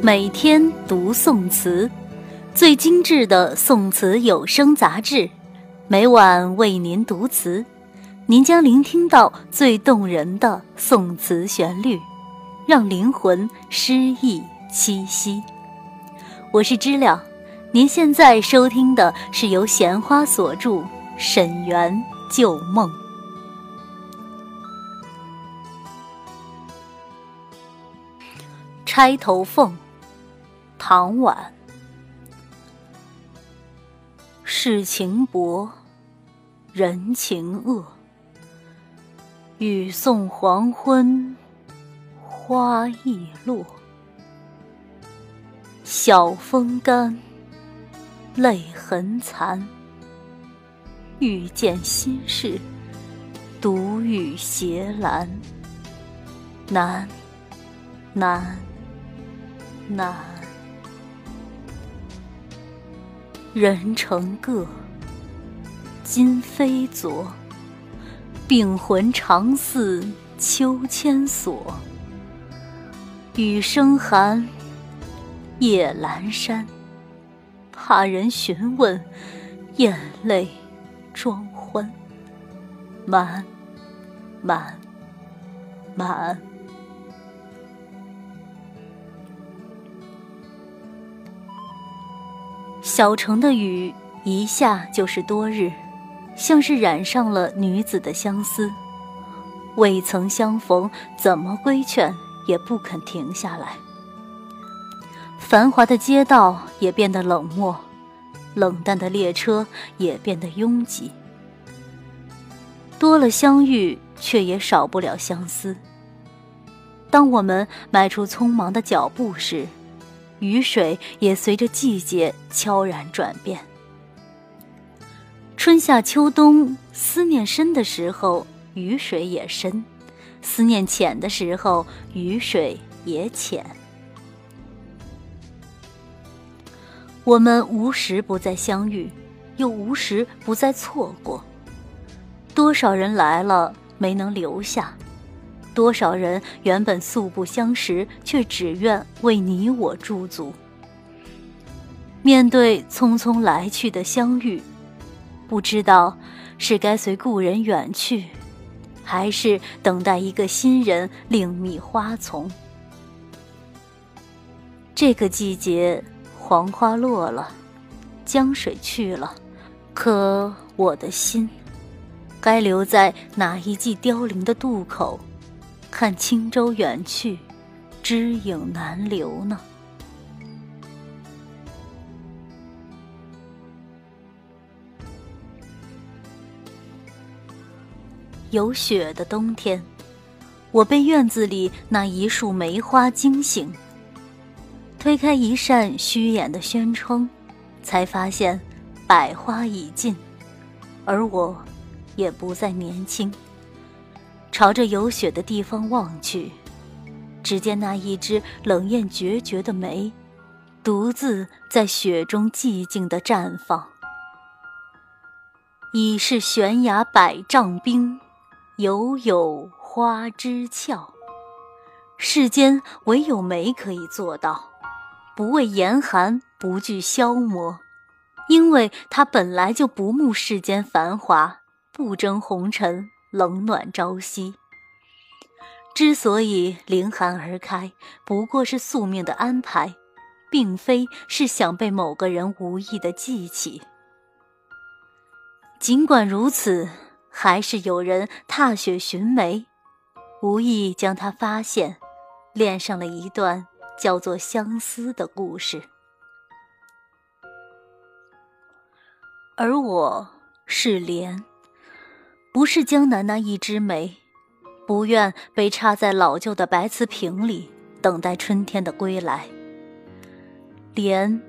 每天读宋词，最精致的宋词有声杂志，每晚为您读词，您将聆听到最动人的宋词旋律，让灵魂诗意栖息。我是知了，您现在收听的是由闲花所著《沈园旧梦》。钗头凤。唐婉，世情薄，人情恶。雨送黄昏，花易落。晓风干，泪痕残。欲见心事，独语斜阑。难，难，难。人成各，今非昨。病魂常似秋千索。雨声寒，夜阑珊。怕人询问，眼泪装欢。满，满，满。小城的雨一下就是多日，像是染上了女子的相思。未曾相逢，怎么规劝也不肯停下来。繁华的街道也变得冷漠，冷淡的列车也变得拥挤。多了相遇，却也少不了相思。当我们迈出匆忙的脚步时，雨水也随着季节悄然转变。春夏秋冬，思念深的时候，雨水也深；思念浅的时候，雨水也浅。我们无时不再相遇，又无时不再错过。多少人来了，没能留下。多少人原本素不相识，却只愿为你我驻足。面对匆匆来去的相遇，不知道是该随故人远去，还是等待一个新人另觅花丛。这个季节，黄花落了，江水去了，可我的心，该留在哪一季凋零的渡口？看轻舟远去，知影难留呢。有雪的冬天，我被院子里那一束梅花惊醒。推开一扇虚掩的轩窗，才发现百花已尽，而我也不再年轻。朝着有雪的地方望去，只见那一只冷艳决绝的梅，独自在雪中寂静地绽放。已是悬崖百丈冰，犹有花枝俏。世间唯有梅可以做到，不畏严寒，不惧消磨，因为它本来就不慕世间繁华，不争红尘。冷暖朝夕，之所以凌寒而开，不过是宿命的安排，并非是想被某个人无意的记起。尽管如此，还是有人踏雪寻梅，无意将它发现，恋上了一段叫做相思的故事。而我是莲。不是江南那一枝梅，不愿被插在老旧的白瓷瓶里，等待春天的归来。莲，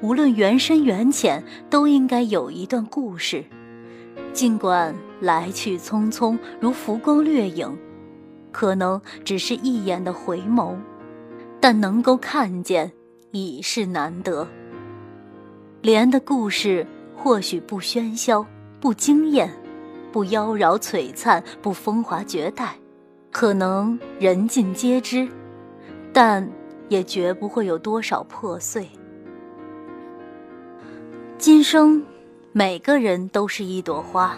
无论缘深缘浅，都应该有一段故事。尽管来去匆匆，如浮光掠影，可能只是一眼的回眸，但能够看见，已是难得。莲的故事或许不喧嚣，不惊艳。不妖娆璀璨，不风华绝代，可能人尽皆知，但也绝不会有多少破碎。今生，每个人都是一朵花，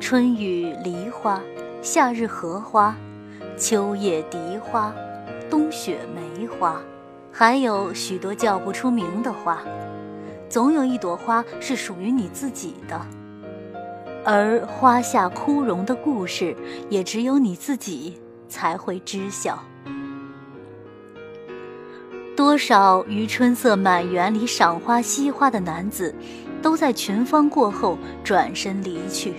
春雨梨花，夏日荷花，秋叶荻花，冬雪梅花，还有许多叫不出名的花。总有一朵花是属于你自己的，而花下枯荣的故事，也只有你自己才会知晓。多少于春色满园里赏花惜花的男子，都在群芳过后转身离去。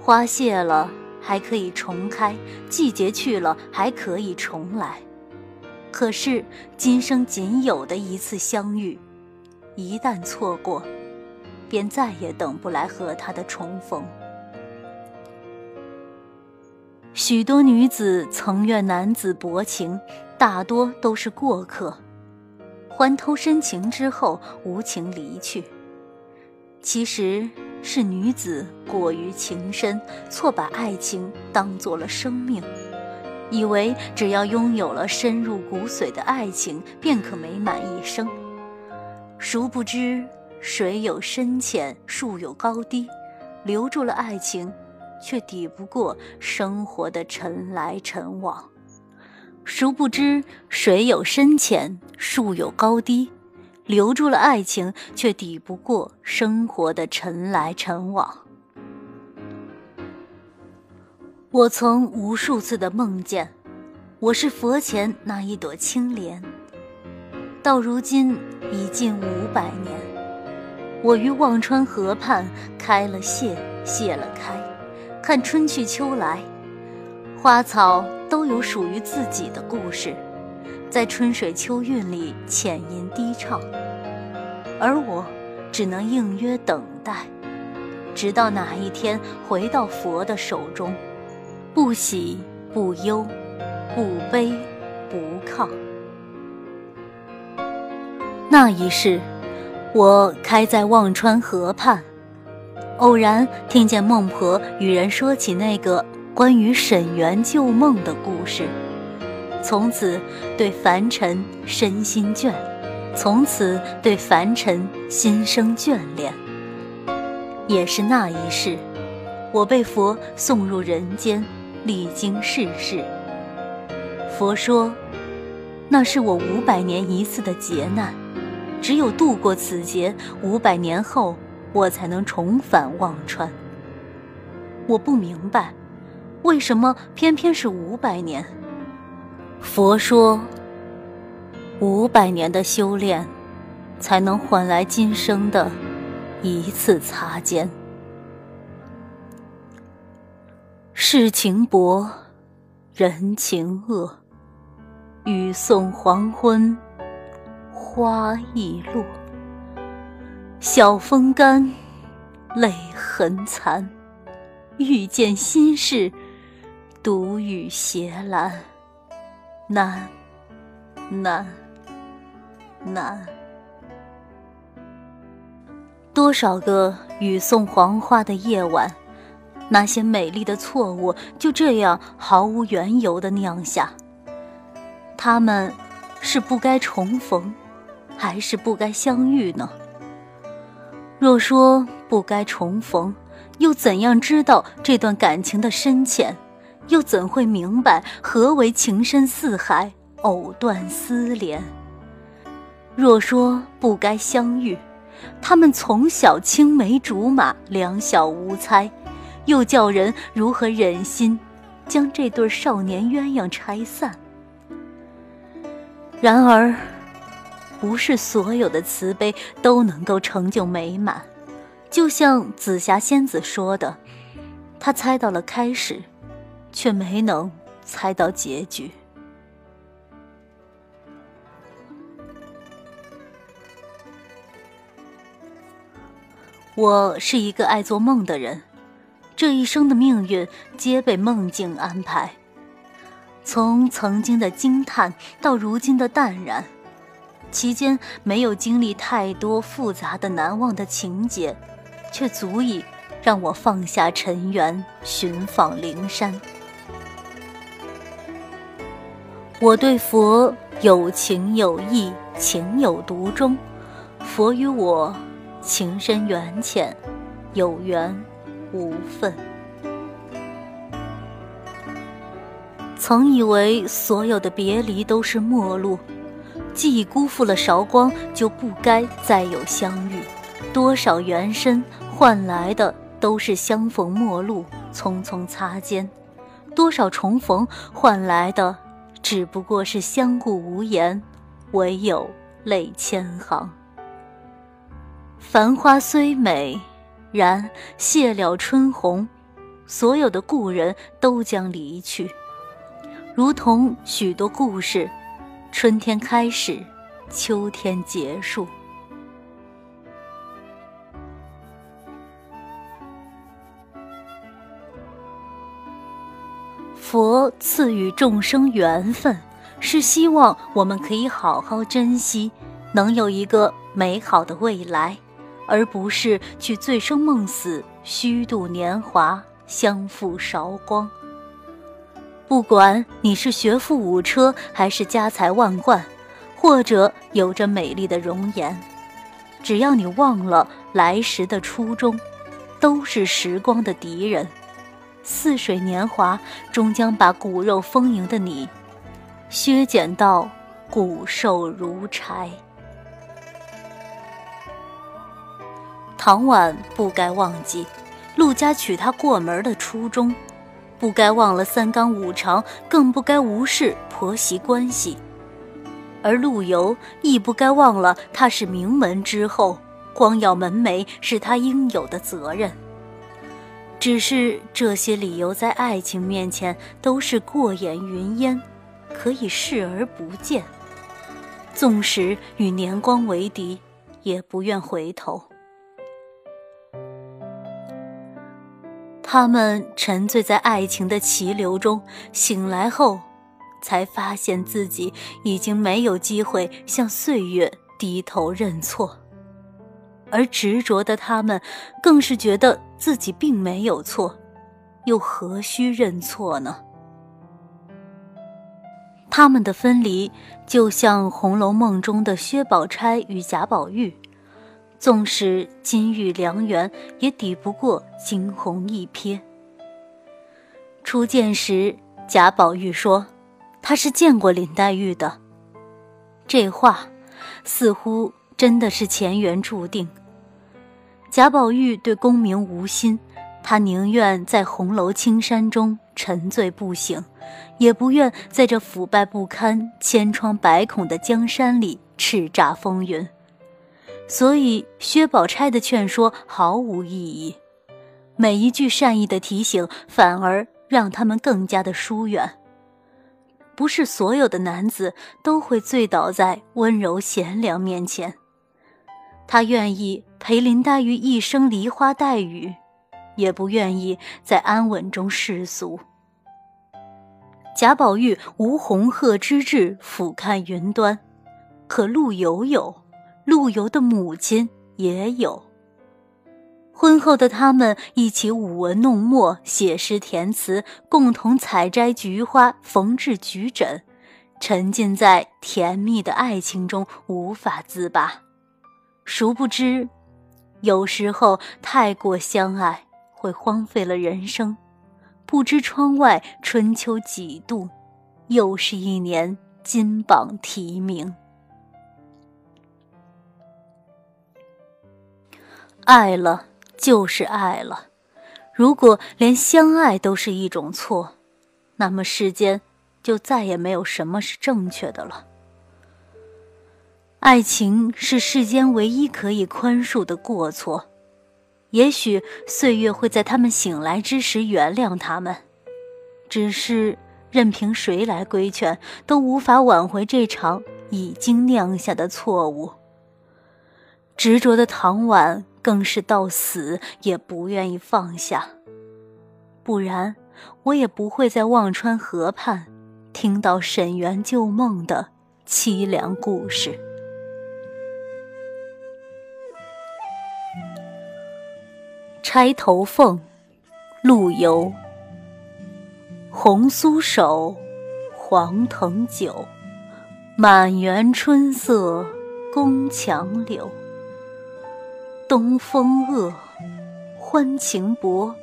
花谢了还可以重开，季节去了还可以重来。可是今生仅有的一次相遇，一旦错过，便再也等不来和他的重逢。许多女子曾愿男子薄情。大多都是过客，欢偷深情之后无情离去。其实是女子过于情深，错把爱情当做了生命，以为只要拥有了深入骨髓的爱情，便可美满一生。殊不知，水有深浅，树有高低，留住了爱情，却抵不过生活的尘来尘往。殊不知，水有深浅，树有高低，留住了爱情，却抵不过生活的尘来尘往。我曾无数次的梦见，我是佛前那一朵青莲。到如今已近五百年，我于忘川河畔开了谢，谢了开，看春去秋来，花草。都有属于自己的故事，在春水秋韵里浅吟低唱，而我只能应约等待，直到哪一天回到佛的手中，不喜不忧，不悲不亢。那一世，我开在忘川河畔，偶然听见孟婆与人说起那个。关于沈园旧梦的故事，从此对凡尘身心倦，从此对凡尘心生眷恋。也是那一世，我被佛送入人间，历经世事。佛说，那是我五百年一次的劫难，只有度过此劫，五百年后我才能重返忘川。我不明白。为什么偏偏是五百年？佛说，五百年的修炼，才能换来今生的一次擦肩。世情薄，人情恶，雨送黄昏，花易落。晓风干，泪痕残，遇见心事。独语斜阑，难，难，难。多少个雨送黄花的夜晚，那些美丽的错误就这样毫无缘由的酿下。他们是不该重逢，还是不该相遇呢？若说不该重逢，又怎样知道这段感情的深浅？又怎会明白何为情深似海，藕断丝连？若说不该相遇，他们从小青梅竹马，两小无猜，又叫人如何忍心将这对少年鸳鸯拆散？然而，不是所有的慈悲都能够成就美满。就像紫霞仙子说的，她猜到了开始。却没能猜到结局。我是一个爱做梦的人，这一生的命运皆被梦境安排。从曾经的惊叹到如今的淡然，其间没有经历太多复杂的难忘的情节，却足以让我放下尘缘，寻访灵山。我对佛有情有义，情有独钟。佛与我情深缘浅，有缘无分。曾以为所有的别离都是陌路，既已辜负了韶光，就不该再有相遇。多少缘深换来的都是相逢陌路，匆匆擦肩；多少重逢换来的。只不过是相顾无言，唯有泪千行。繁花虽美，然谢了春红，所有的故人都将离去，如同许多故事，春天开始，秋天结束。佛赐予众生缘分，是希望我们可以好好珍惜，能有一个美好的未来，而不是去醉生梦死、虚度年华、相负韶光。不管你是学富五车，还是家财万贯，或者有着美丽的容颜，只要你忘了来时的初衷，都是时光的敌人。似水年华，终将把骨肉丰盈的你削减到骨瘦如柴。唐婉不该忘记陆家娶她过门的初衷，不该忘了三纲五常，更不该无视婆媳关系。而陆游亦不该忘了他是名门之后，光耀门楣是他应有的责任。只是这些理由在爱情面前都是过眼云烟，可以视而不见。纵使与年光为敌，也不愿回头。他们沉醉在爱情的奇流中，醒来后，才发现自己已经没有机会向岁月低头认错。而执着的他们，更是觉得自己并没有错，又何须认错呢？他们的分离，就像《红楼梦》中的薛宝钗与贾宝玉，纵使金玉良缘，也抵不过惊鸿一瞥。初见时，贾宝玉说：“他是见过林黛玉的。”这话，似乎真的是前缘注定。贾宝玉对功名无心，他宁愿在红楼青山中沉醉不醒，也不愿在这腐败不堪、千疮百孔的江山里叱咤风云。所以，薛宝钗的劝说毫无意义，每一句善意的提醒反而让他们更加的疏远。不是所有的男子都会醉倒在温柔贤良面前。他愿意陪林黛玉一生梨花带雨，也不愿意在安稳中世俗。贾宝玉无鸿鹤之志俯瞰云端，可陆游有，陆游的母亲也有。婚后的他们一起舞文弄墨，写诗填词，共同采摘菊花，缝制菊枕，沉浸在甜蜜的爱情中，无法自拔。殊不知，有时候太过相爱会荒废了人生。不知窗外春秋几度，又是一年金榜题名。爱了就是爱了，如果连相爱都是一种错，那么世间就再也没有什么是正确的了。爱情是世间唯一可以宽恕的过错，也许岁月会在他们醒来之时原谅他们，只是任凭谁来规劝，都无法挽回这场已经酿下的错误。执着的唐婉更是到死也不愿意放下，不然我也不会在忘川河畔听到沈园旧梦的凄凉故事。钗头凤，陆游。红酥手，黄藤酒，满园春色宫墙柳。东风恶，欢情薄，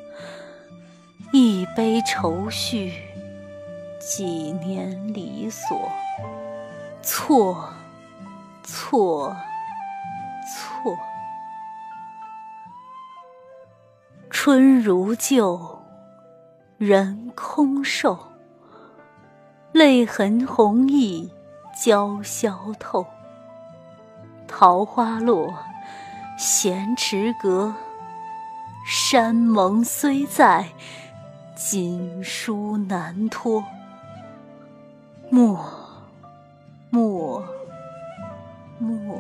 一杯愁绪，几年离索。错，错，错。春如旧，人空瘦。泪痕红浥鲛绡透。桃花落，闲池阁。山盟虽在，锦书难托。莫。莫，莫。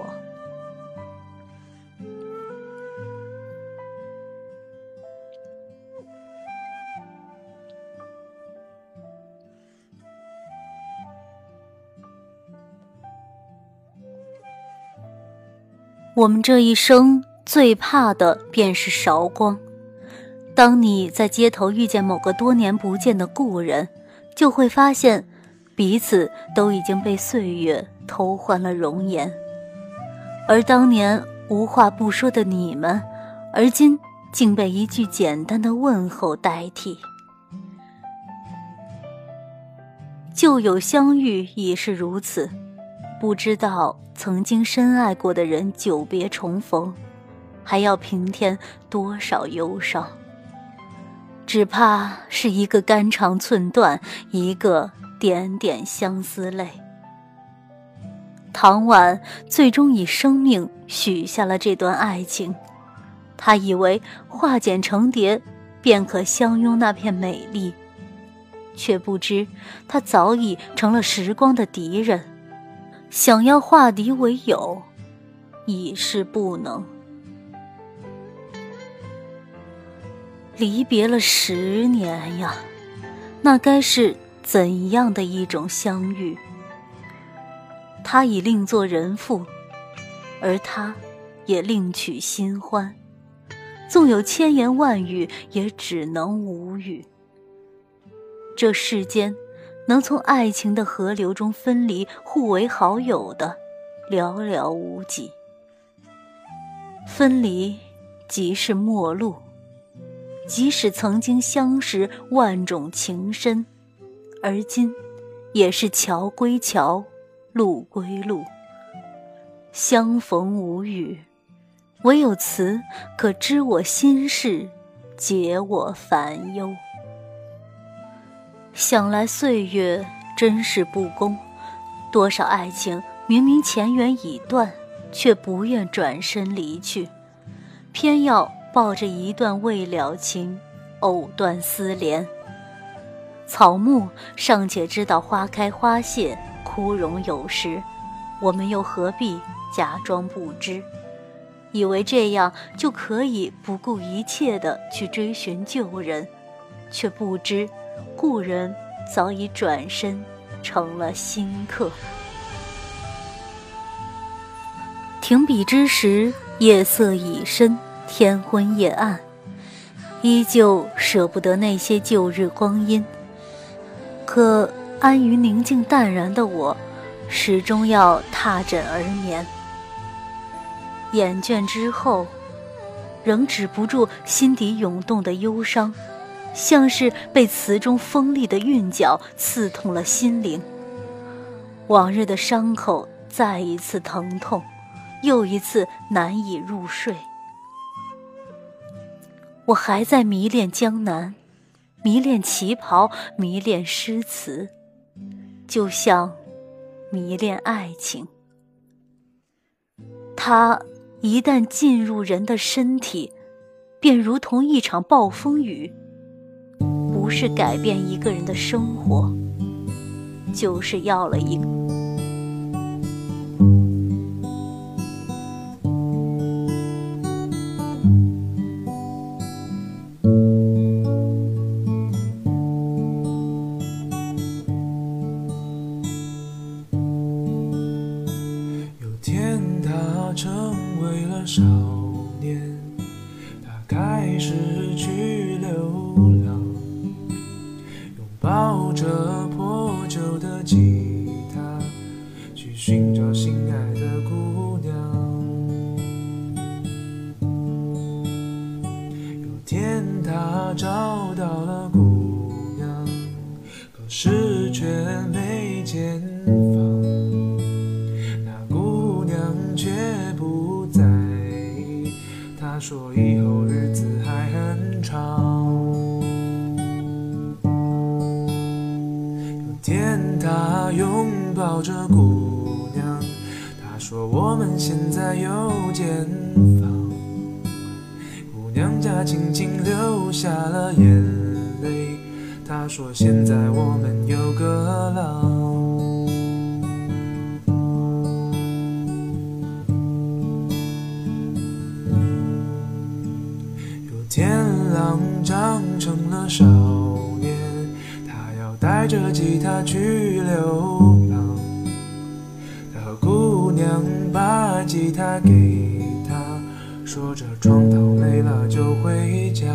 我们这一生最怕的便是韶光。当你在街头遇见某个多年不见的故人，就会发现。彼此都已经被岁月偷换了容颜，而当年无话不说的你们，而今竟被一句简单的问候代替。旧友相遇已是如此，不知道曾经深爱过的人久别重逢，还要平添多少忧伤？只怕是一个肝肠寸断，一个。点点相思泪。唐婉最终以生命许下了这段爱情，他以为化茧成蝶便可相拥那片美丽，却不知他早已成了时光的敌人，想要化敌为友，已是不能。离别了十年呀，那该是。怎样的一种相遇？他已另作人妇，而他，也另娶新欢。纵有千言万语，也只能无语。这世间，能从爱情的河流中分离、互为好友的，寥寥无几。分离，即是陌路。即使曾经相识，万种情深。而今，也是桥归桥，路归路。相逢无语，唯有词可知我心事，解我烦忧。想来岁月真是不公，多少爱情明明前缘已断，却不愿转身离去，偏要抱着一段未了情，藕断丝连。草木尚且知道花开花谢、枯荣有时，我们又何必假装不知？以为这样就可以不顾一切的去追寻旧人，却不知故人早已转身成了新客。停笔之时，夜色已深，天昏夜暗，依旧舍不得那些旧日光阴。可安于宁静淡然的我，始终要踏枕而眠。眼倦之后，仍止不住心底涌动的忧伤，像是被词中锋利的韵脚刺痛了心灵。往日的伤口再一次疼痛，又一次难以入睡。我还在迷恋江南。迷恋旗袍，迷恋诗词，就像迷恋爱情。它一旦进入人的身体，便如同一场暴风雨，不是改变一个人的生活就是要了一个天他成为了少他拥抱着姑娘。他说我们现在有间房。姑娘家轻轻流下了眼泪。他说现在我们有个郎。天狼长成了少，带着吉他去流浪。他和姑娘把吉他给他，说着闯荡累了就回家。